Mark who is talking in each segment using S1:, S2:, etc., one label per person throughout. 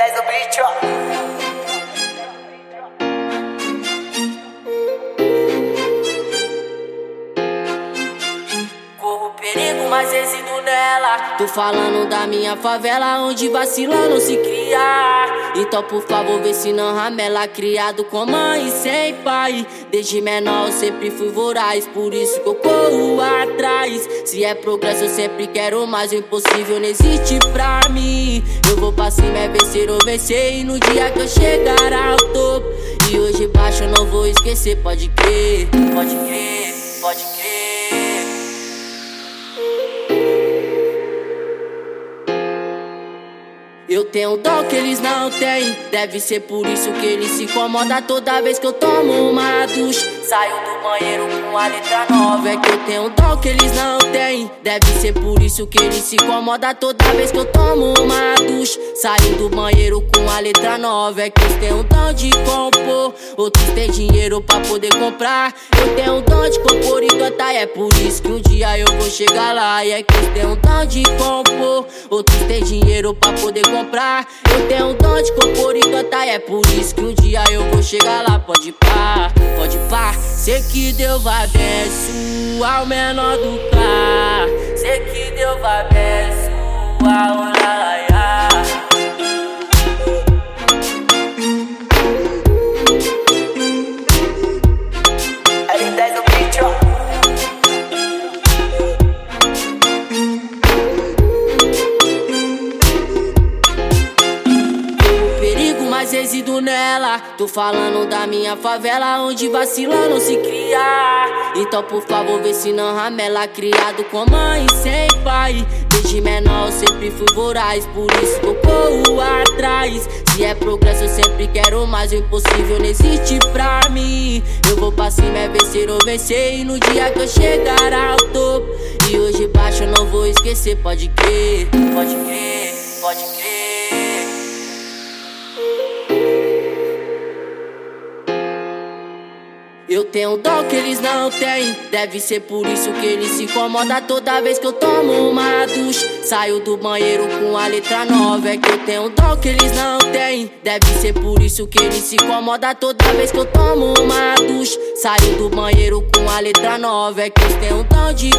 S1: L10 o beat, ó. Corro perigo, mas nela.
S2: Tô falando da minha favela, onde vacila não se cria. Então, por favor, vê se não ramela. Criado com mãe sem pai. Desde menor eu sempre fui voraz, por isso que eu corro atrás. Se é progresso, eu sempre quero mais. O impossível não existe pra mim. Eu vou pra cima, é vencer ou vencer. E no dia que eu chegar ao topo. E hoje baixo eu não vou esquecer, pode crer,
S1: Pode crer, pode crer.
S2: Eu tenho um dom que eles não têm. Deve ser por isso que eles se incomodam toda vez que eu tomo uma ducha.
S1: Saio do banheiro com a letra nova.
S2: É que eu tenho um dom que eles não têm. Deve ser por isso que eles se incomodam toda vez que eu tomo uma ducha. Saio do banheiro com a letra nova. É que eu tenho um dom de compor. Outros têm dinheiro pra poder comprar. Eu tenho um dom de compor e cantar. É por isso que um dia eu vou chegar lá. E é que eu tenho dom de compor. Outros têm dinheiro pra poder comprar. Eu tenho um dom de compor e cantar. É por isso que um dia eu vou chegar lá. Pode pá, pode pá. Sei que Deus vai abençoar o menor do carro.
S1: Sei que
S2: resido nela. Tô falando da minha favela, onde vacila não se cria. Então, por favor, vê se não ramela. Criado com mãe sem pai. Desde menor sempre fui voraz, por isso eu corro atrás. Se é progresso, eu sempre quero mais. O impossível não existe pra mim. Eu vou pra cima, é vencer ou vencer. E no dia que eu chegar ao topo. E hoje baixo eu não vou esquecer, pode crer.
S1: Pode crer, pode crer.
S2: Eu tenho dom que eles não têm. Deve ser por isso que eles se incomodam toda vez que eu tomo uma ducha. Saio do banheiro com a letra nova. É que eu tenho dom que eles não têm. Deve ser por isso que eles se incomodam toda vez que eu tomo uma ducha. Saio do banheiro com a letra nova. É que eu tenho dom de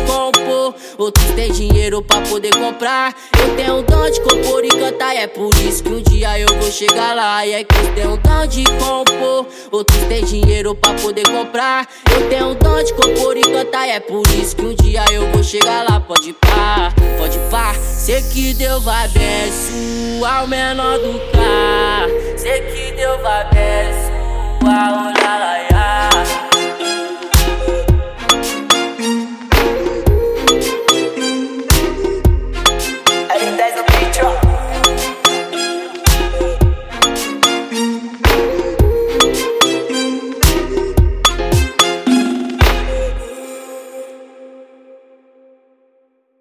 S2: Outros têm dinheiro pra poder comprar. Eu tenho um dom de compor e cantar. É por isso que um dia eu vou chegar lá. E é que eu tenho um dom de compor. Outros têm dinheiro pra poder comprar. Eu tenho um dom de compor e cantar. É por isso que um dia eu vou chegar lá. Pode pá, pode pá. Sei que Deus vai abençoar o menor do carro.
S1: Sei que Deus vai abençoar o